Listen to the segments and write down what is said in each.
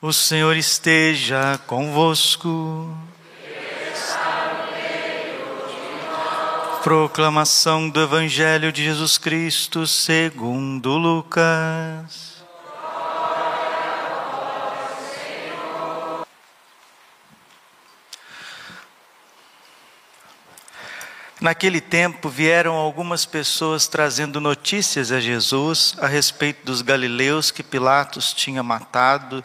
O Senhor esteja convosco. Proclamação do Evangelho de Jesus Cristo segundo Lucas. Naquele tempo vieram algumas pessoas trazendo notícias a Jesus a respeito dos galileus que Pilatos tinha matado,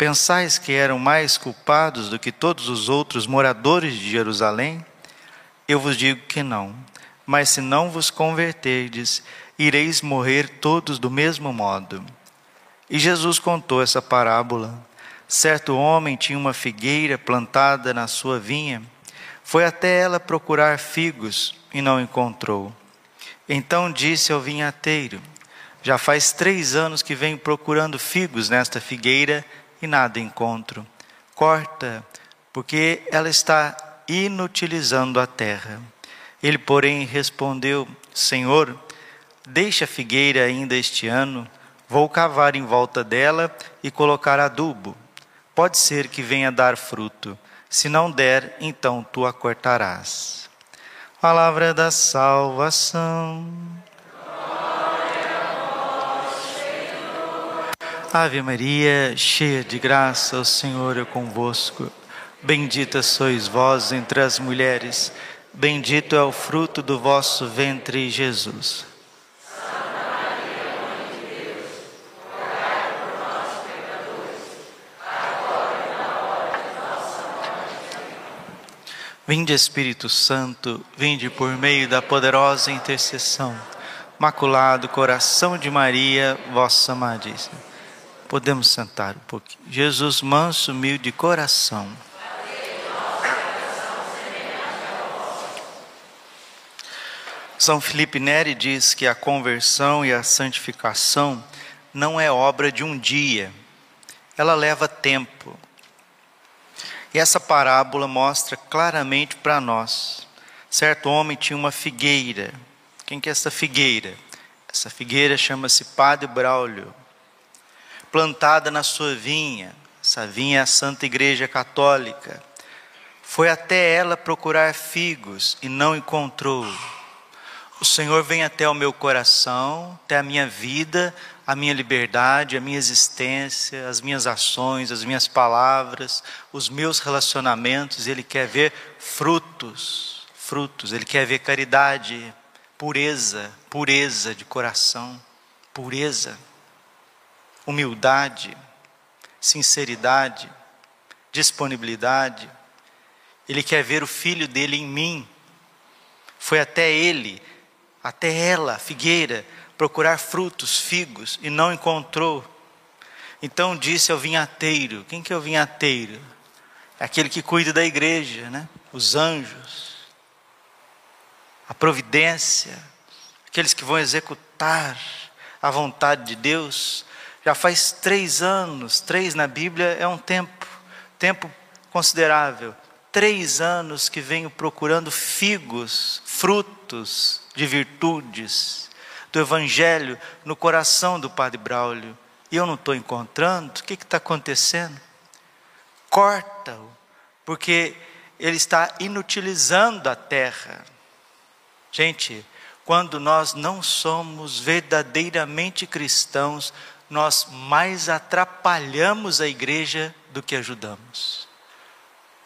pensais que eram mais culpados do que todos os outros moradores de Jerusalém? Eu vos digo que não. Mas se não vos converterdes, ireis morrer todos do mesmo modo. E Jesus contou essa parábola. Certo homem tinha uma figueira plantada na sua vinha foi até ela procurar figos e não encontrou. Então disse ao vinhateiro: Já faz três anos que venho procurando figos nesta figueira e nada encontro. Corta, porque ela está inutilizando a terra. Ele, porém, respondeu: Senhor, deixa a figueira ainda este ano, vou cavar em volta dela e colocar adubo. Pode ser que venha dar fruto. Se não der, então tu a cortarás. Palavra da salvação. Ave Maria, cheia de graça, o Senhor é convosco. Bendita sois vós entre as mulheres, bendito é o fruto do vosso ventre, Jesus. Vinde Espírito Santo, vinde por meio da poderosa intercessão. Maculado coração de Maria, vossa amadíssima. Podemos sentar um pouquinho. Jesus manso, humilde de coração. São Felipe Neri diz que a conversão e a santificação não é obra de um dia, ela leva tempo. E essa parábola mostra claramente para nós. Certo homem tinha uma figueira. Quem que é essa figueira? Essa figueira chama-se Padre Braulio. Plantada na sua vinha. Essa vinha é a Santa Igreja Católica. Foi até ela procurar figos e não encontrou. O Senhor vem até o meu coração, até a minha vida, a minha liberdade, a minha existência, as minhas ações, as minhas palavras, os meus relacionamentos. Ele quer ver frutos, frutos. Ele quer ver caridade, pureza, pureza de coração, pureza, humildade, sinceridade, disponibilidade. Ele quer ver o filho dele em mim. Foi até ele, até ela, figueira, procurar frutos, figos, e não encontrou. Então disse ao vinhateiro: Quem que é o vinhateiro? É aquele que cuida da igreja, né? Os anjos, a providência, aqueles que vão executar a vontade de Deus. Já faz três anos, três na Bíblia é um tempo, tempo considerável. Três anos que venho procurando figos, frutos de virtudes, do Evangelho no coração do Padre Braulio e eu não estou encontrando, o que está acontecendo? Corta-o, porque ele está inutilizando a terra. Gente, quando nós não somos verdadeiramente cristãos, nós mais atrapalhamos a igreja do que ajudamos.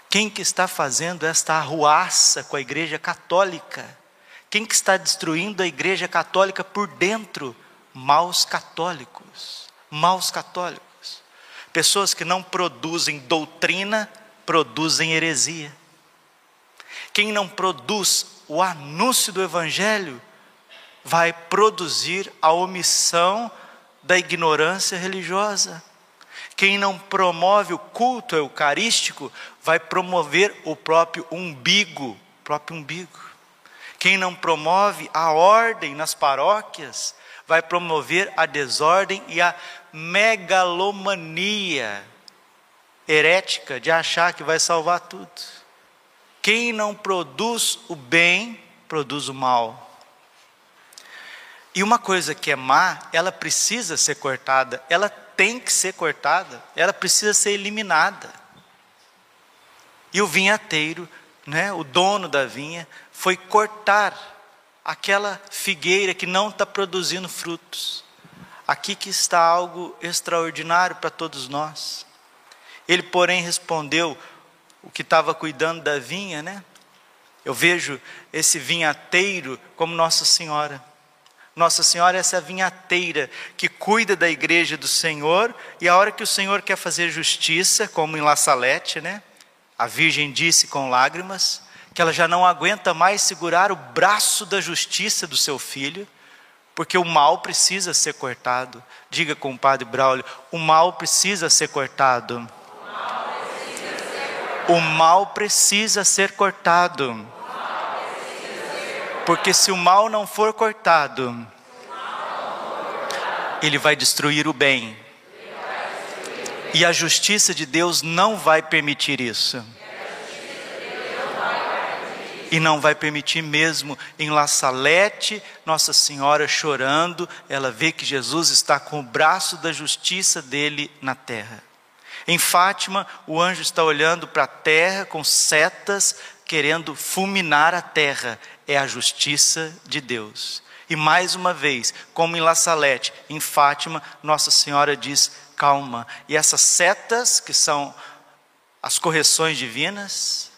Quem que está fazendo esta arruaça com a igreja católica? Quem que está destruindo a igreja católica por dentro? Maus católicos. Maus católicos. Pessoas que não produzem doutrina, produzem heresia. Quem não produz o anúncio do evangelho, vai produzir a omissão da ignorância religiosa. Quem não promove o culto eucarístico vai promover o próprio umbigo, próprio umbigo. Quem não promove a ordem nas paróquias vai promover a desordem e a megalomania herética de achar que vai salvar tudo. Quem não produz o bem, produz o mal. E uma coisa que é má, ela precisa ser cortada, ela tem que ser cortada, ela precisa ser eliminada. E o vinhateiro, né, o dono da vinha, foi cortar aquela figueira que não está produzindo frutos. Aqui que está algo extraordinário para todos nós. Ele, porém, respondeu o que estava cuidando da vinha, né? Eu vejo esse vinhateiro como Nossa Senhora. Nossa Senhora é essa vinhateira que cuida da igreja do Senhor, e a hora que o Senhor quer fazer justiça, como em La Salete, né? A Virgem disse com lágrimas que ela já não aguenta mais segurar o braço da justiça do seu filho, porque o mal precisa ser cortado. Diga com o padre Braulio: o mal precisa ser cortado. O mal precisa ser cortado. Porque se o mal não for cortado, ele vai destruir o bem. E a justiça de Deus não vai permitir isso. E não vai permitir mesmo em La Salete, Nossa Senhora chorando, ela vê que Jesus está com o braço da justiça dele na terra. Em Fátima, o anjo está olhando para a terra com setas, querendo fulminar a terra é a justiça de Deus. E mais uma vez, como em La Salete, em Fátima, Nossa Senhora diz: calma. E essas setas, que são as correções divinas,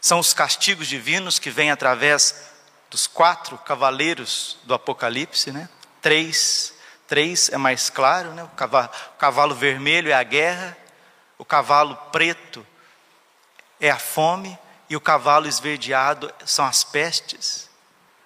são os castigos divinos que vêm através dos quatro cavaleiros do Apocalipse, né? Três, três é mais claro, né? O cavalo, o cavalo vermelho é a guerra, o cavalo preto é a fome e o cavalo esverdeado são as pestes.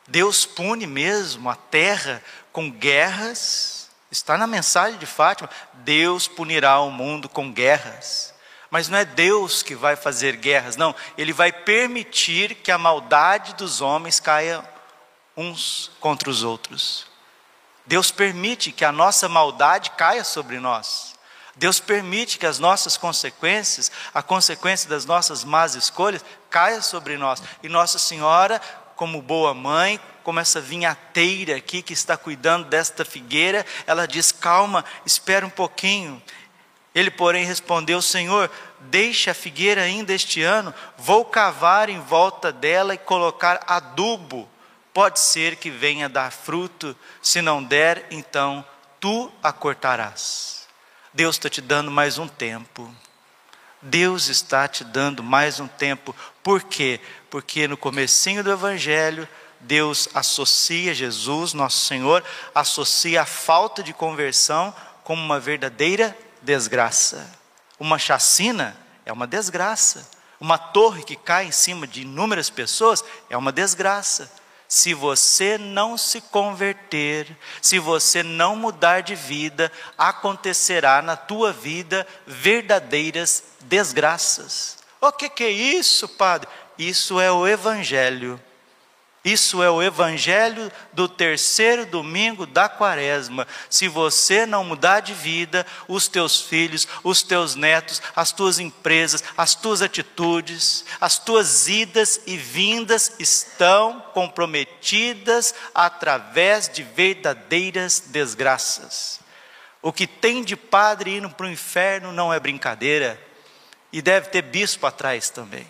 Deus pune mesmo a terra com guerras. Está na mensagem de Fátima: Deus punirá o mundo com guerras. Mas não é Deus que vai fazer guerras, não. Ele vai permitir que a maldade dos homens caia uns contra os outros. Deus permite que a nossa maldade caia sobre nós. Deus permite que as nossas consequências, a consequência das nossas más escolhas, caia sobre nós. E Nossa Senhora, como boa mãe, como essa vinhateira aqui que está cuidando desta figueira, ela diz: calma, espera um pouquinho. Ele, porém, respondeu: Senhor, deixe a figueira ainda este ano, vou cavar em volta dela e colocar adubo. Pode ser que venha dar fruto, se não der, então tu a cortarás. Deus está te dando mais um tempo. Deus está te dando mais um tempo. Por quê? Porque no comecinho do evangelho, Deus associa Jesus, nosso Senhor, associa a falta de conversão como uma verdadeira desgraça. Uma chacina é uma desgraça. Uma torre que cai em cima de inúmeras pessoas é uma desgraça. Se você não se converter, se você não mudar de vida, acontecerá na tua vida verdadeiras desgraças. O que, que é isso, Padre? Isso é o Evangelho. Isso é o evangelho do terceiro domingo da quaresma. Se você não mudar de vida, os teus filhos, os teus netos, as tuas empresas, as tuas atitudes, as tuas idas e vindas estão comprometidas através de verdadeiras desgraças. O que tem de padre indo para o inferno não é brincadeira, e deve ter bispo atrás também.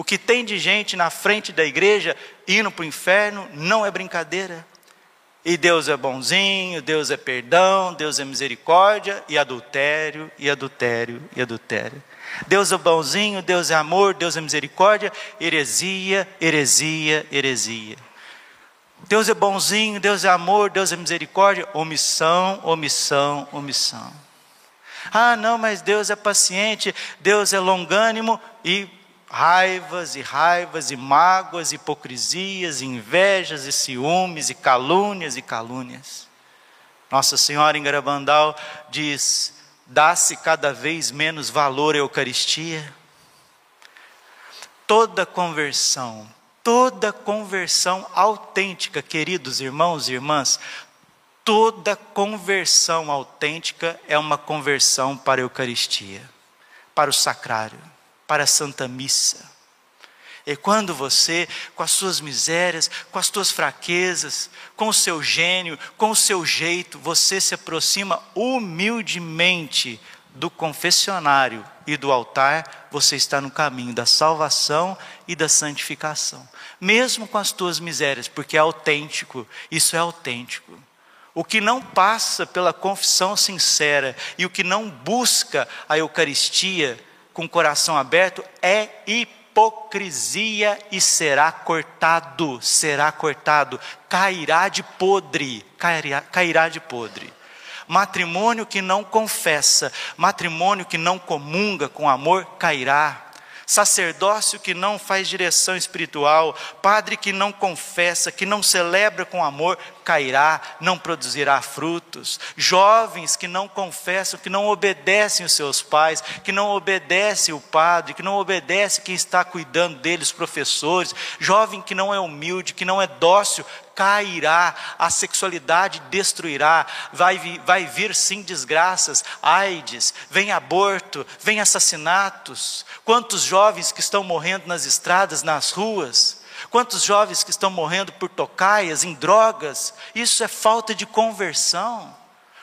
O que tem de gente na frente da igreja indo para o inferno não é brincadeira. E Deus é bonzinho, Deus é perdão, Deus é misericórdia, e adultério, e adultério, e adultério. Deus é bonzinho, Deus é amor, Deus é misericórdia, heresia, heresia, heresia. Deus é bonzinho, Deus é amor, Deus é misericórdia, omissão, omissão, omissão. Ah, não, mas Deus é paciente, Deus é longânimo e raivas e raivas e mágoas, hipocrisias, invejas e ciúmes e calúnias e calúnias. Nossa Senhora em Garabandal diz: dá-se cada vez menos valor à Eucaristia. Toda conversão, toda conversão autêntica, queridos irmãos e irmãs, toda conversão autêntica é uma conversão para a Eucaristia, para o sacrário, para a Santa Missa. É quando você, com as suas misérias, com as suas fraquezas, com o seu gênio, com o seu jeito, você se aproxima humildemente do confessionário e do altar, você está no caminho da salvação e da santificação. Mesmo com as tuas misérias, porque é autêntico, isso é autêntico. O que não passa pela confissão sincera e o que não busca a Eucaristia com o coração aberto é hipocrisia e será cortado, será cortado, cairá de podre, cairá, cairá de podre. Matrimônio que não confessa, matrimônio que não comunga com amor, cairá sacerdócio que não faz direção espiritual, padre que não confessa, que não celebra com amor, cairá, não produzirá frutos. Jovens que não confessam, que não obedecem os seus pais, que não obedecem o padre, que não obedecem quem está cuidando deles, professores. Jovem que não é humilde, que não é dócil, cairá, a sexualidade destruirá, vai, vai vir sim desgraças, AIDS, vem aborto, vem assassinatos. Quantos jovens que estão morrendo nas estradas, nas ruas, quantos jovens que estão morrendo por tocaias, em drogas, isso é falta de conversão.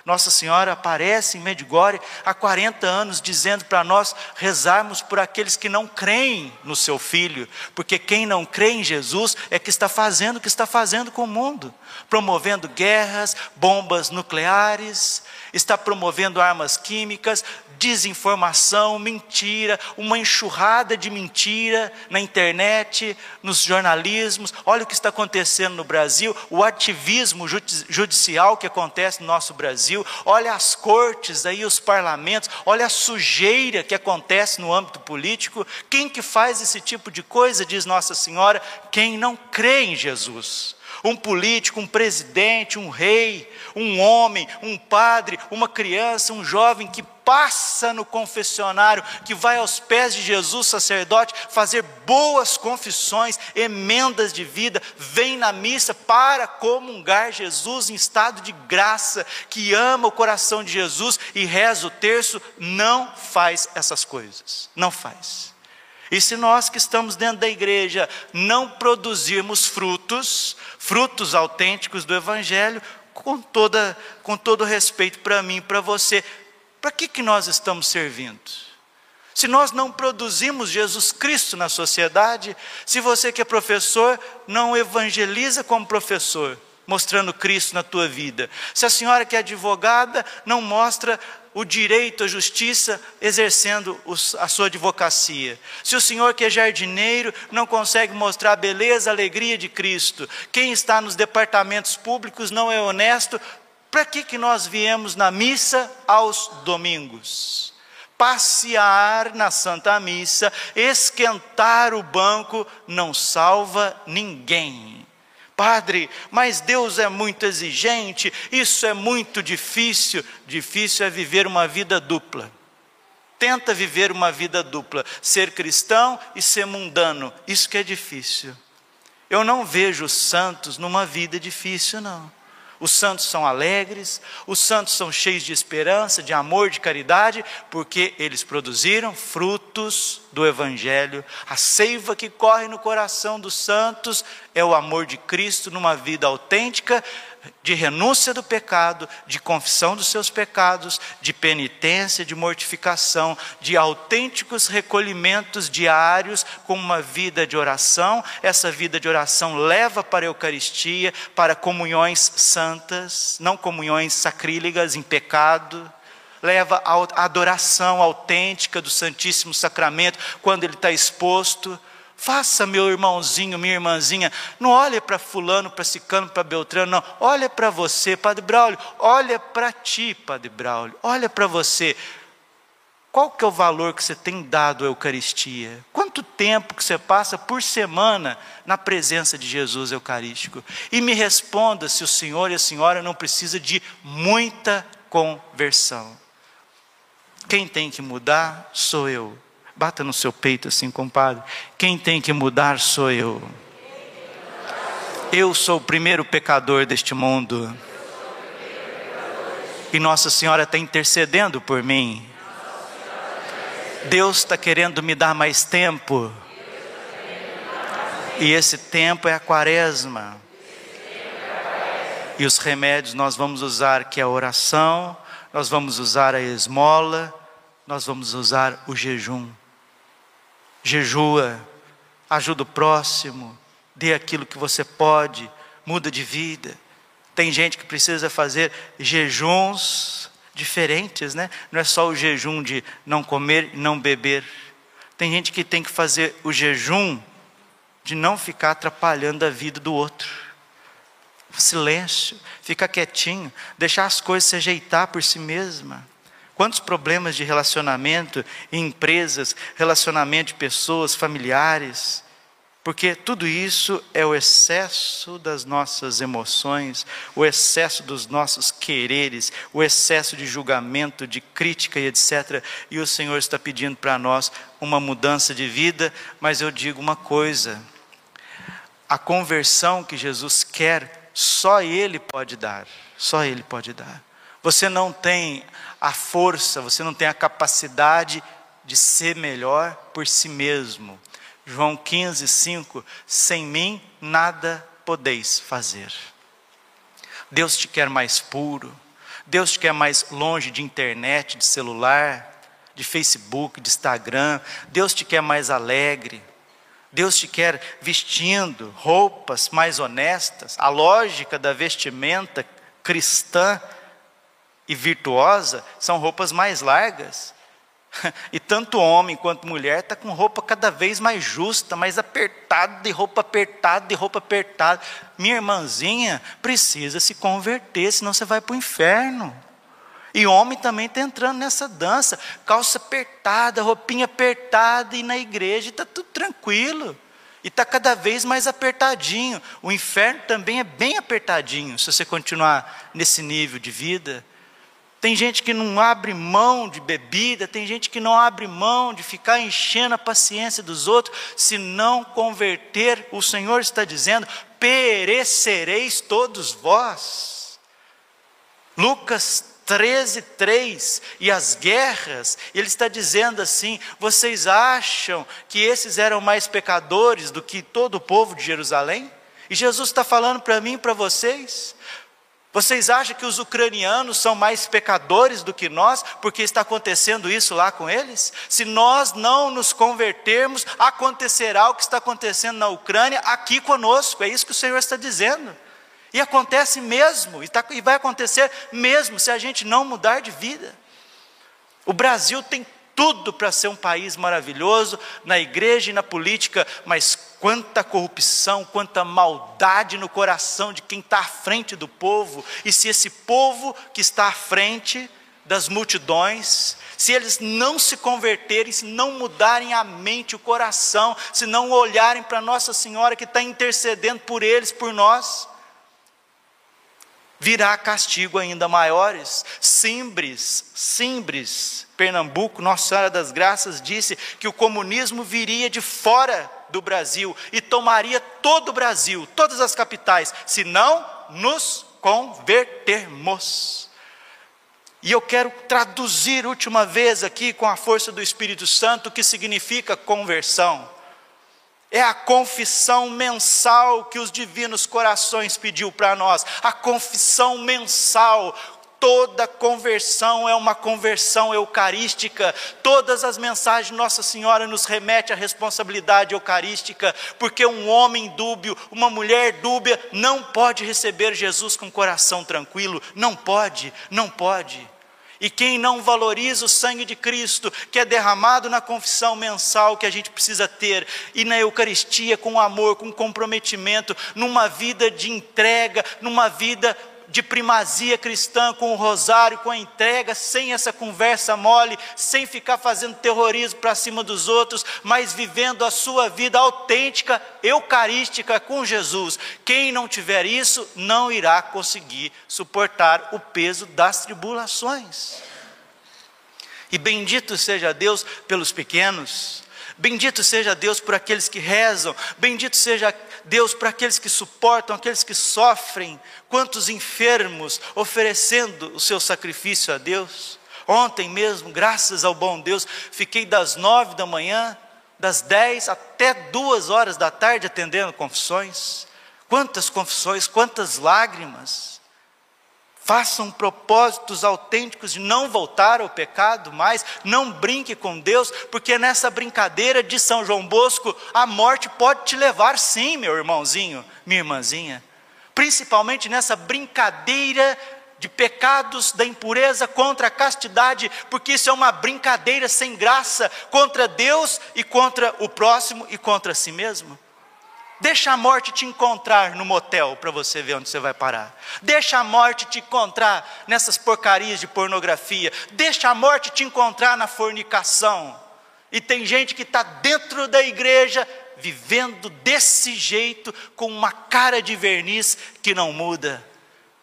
Nossa Senhora aparece em Medjugorje há 40 anos dizendo para nós rezarmos por aqueles que não creem no seu filho, porque quem não crê em Jesus é que está fazendo o que está fazendo com o mundo, promovendo guerras, bombas nucleares, está promovendo armas químicas, desinformação, mentira, uma enxurrada de mentira na internet, nos jornalismos. Olha o que está acontecendo no Brasil, o ativismo judicial que acontece no nosso Brasil. Olha as cortes aí, os parlamentos. Olha a sujeira que acontece no âmbito político. Quem que faz esse tipo de coisa, diz Nossa Senhora? Quem não crê em Jesus um político, um presidente, um rei, um homem, um padre, uma criança, um jovem que passa no confessionário, que vai aos pés de Jesus, sacerdote, fazer boas confissões, emendas de vida, vem na missa para comungar Jesus em estado de graça, que ama o coração de Jesus e reza o terço, não faz essas coisas. Não faz. E se nós que estamos dentro da igreja não produzirmos frutos, frutos autênticos do Evangelho, com, toda, com todo respeito para mim para você, para que, que nós estamos servindo? Se nós não produzimos Jesus Cristo na sociedade, se você que é professor não evangeliza como professor, mostrando Cristo na tua vida, se a senhora que é advogada não mostra o direito à justiça exercendo a sua advocacia. Se o senhor que é jardineiro não consegue mostrar a beleza, a alegria de Cristo, quem está nos departamentos públicos não é honesto, para que, que nós viemos na missa aos domingos? Passear na Santa Missa, esquentar o banco, não salva ninguém. Padre, mas Deus é muito exigente, isso é muito difícil. Difícil é viver uma vida dupla. Tenta viver uma vida dupla, ser cristão e ser mundano. Isso que é difícil. Eu não vejo os santos numa vida difícil, não. Os santos são alegres, os santos são cheios de esperança, de amor, de caridade, porque eles produziram frutos do Evangelho. A seiva que corre no coração dos santos é o amor de Cristo numa vida autêntica, de renúncia do pecado, de confissão dos seus pecados, de penitência, de mortificação, de autênticos recolhimentos diários com uma vida de oração. Essa vida de oração leva para a Eucaristia, para comunhões santas, não comunhões sacrílegas em pecado leva à adoração autêntica do Santíssimo Sacramento, quando ele está exposto, Faça, meu irmãozinho, minha irmãzinha, não olhe para fulano, para cicano, para beltrano, não. Olha para você, Padre Braulio, olha para ti, Padre Braulio, olha para você. Qual que é o valor que você tem dado à Eucaristia? Quanto tempo que você passa por semana na presença de Jesus Eucarístico? E me responda se o senhor e a senhora não precisa de muita conversão. Quem tem que mudar sou eu. Bata no seu peito assim, compadre. Quem tem que mudar sou eu. Eu sou o primeiro pecador deste mundo. E Nossa Senhora está intercedendo por mim. Deus está querendo me dar mais tempo. E esse tempo é a quaresma. E os remédios nós vamos usar, que é a oração, nós vamos usar a esmola, nós vamos usar o jejum. Jejua, ajuda o próximo, dê aquilo que você pode, muda de vida. Tem gente que precisa fazer jejuns diferentes, né? Não é só o jejum de não comer e não beber. Tem gente que tem que fazer o jejum de não ficar atrapalhando a vida do outro. Silêncio, ficar quietinho, deixar as coisas se ajeitar por si mesma. Quantos problemas de relacionamento em empresas, relacionamento de pessoas, familiares, porque tudo isso é o excesso das nossas emoções, o excesso dos nossos quereres, o excesso de julgamento, de crítica e etc. E o Senhor está pedindo para nós uma mudança de vida, mas eu digo uma coisa: a conversão que Jesus quer, só Ele pode dar, só Ele pode dar. Você não tem a força, você não tem a capacidade de ser melhor por si mesmo. João 15, 5: Sem mim nada podeis fazer. Deus te quer mais puro, Deus te quer mais longe de internet, de celular, de Facebook, de Instagram, Deus te quer mais alegre, Deus te quer vestindo roupas mais honestas. A lógica da vestimenta cristã e virtuosa são roupas mais largas. E tanto homem quanto mulher está com roupa cada vez mais justa, mais apertada, de roupa apertada, de roupa apertada. Minha irmãzinha precisa se converter, senão você vai para o inferno. E homem também está entrando nessa dança, calça apertada, roupinha apertada, e na igreja está tudo tranquilo. E está cada vez mais apertadinho. O inferno também é bem apertadinho, se você continuar nesse nível de vida. Tem gente que não abre mão de bebida, tem gente que não abre mão de ficar enchendo a paciência dos outros, se não converter, o Senhor está dizendo: perecereis todos vós. Lucas 13, 3, e as guerras, ele está dizendo assim: vocês acham que esses eram mais pecadores do que todo o povo de Jerusalém? E Jesus está falando para mim e para vocês: vocês acham que os ucranianos são mais pecadores do que nós, porque está acontecendo isso lá com eles? Se nós não nos convertermos, acontecerá o que está acontecendo na Ucrânia aqui conosco, é isso que o Senhor está dizendo. E acontece mesmo, e, tá, e vai acontecer mesmo se a gente não mudar de vida. O Brasil tem tudo para ser um país maravilhoso na igreja e na política, mas quanta corrupção, quanta maldade no coração de quem está à frente do povo, e se esse povo que está à frente das multidões, se eles não se converterem, se não mudarem a mente, o coração, se não olharem para Nossa Senhora que está intercedendo por eles, por nós, virá castigo ainda maiores. Simbres, Simbres, Pernambuco, Nossa Senhora das Graças disse que o comunismo viria de fora do Brasil e tomaria todo o Brasil, todas as capitais, se não nos convertermos. E eu quero traduzir última vez aqui com a força do Espírito Santo o que significa conversão. É a confissão mensal que os divinos corações pediu para nós, a confissão mensal. Toda conversão é uma conversão eucarística. Todas as mensagens de Nossa Senhora nos remete à responsabilidade eucarística, porque um homem dúbio, uma mulher dúbia não pode receber Jesus com coração tranquilo, não pode, não pode. E quem não valoriza o sangue de Cristo, que é derramado na confissão mensal que a gente precisa ter, e na Eucaristia, com amor, com comprometimento, numa vida de entrega, numa vida de primazia cristã, com o rosário, com a entrega, sem essa conversa mole, sem ficar fazendo terrorismo para cima dos outros, mas vivendo a sua vida autêntica, eucarística com Jesus. Quem não tiver isso, não irá conseguir suportar o peso das tribulações. E bendito seja Deus pelos pequenos, bendito seja Deus por aqueles que rezam, bendito seja Deus por aqueles que suportam, aqueles que sofrem, quantos enfermos oferecendo o seu sacrifício a Deus. Ontem mesmo, graças ao bom Deus, fiquei das nove da manhã, das dez até duas horas da tarde atendendo confissões. Quantas confissões, quantas lágrimas. Façam propósitos autênticos de não voltar ao pecado mais, não brinque com Deus, porque nessa brincadeira de São João Bosco, a morte pode te levar sim, meu irmãozinho, minha irmãzinha. Principalmente nessa brincadeira de pecados da impureza contra a castidade, porque isso é uma brincadeira sem graça contra Deus e contra o próximo e contra si mesmo. Deixa a morte te encontrar no motel para você ver onde você vai parar. Deixa a morte te encontrar nessas porcarias de pornografia. Deixa a morte te encontrar na fornicação. E tem gente que está dentro da igreja vivendo desse jeito, com uma cara de verniz que não muda.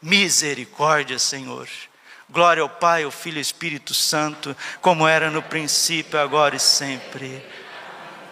Misericórdia, Senhor. Glória ao Pai, ao Filho e ao Espírito Santo, como era no princípio, agora e sempre.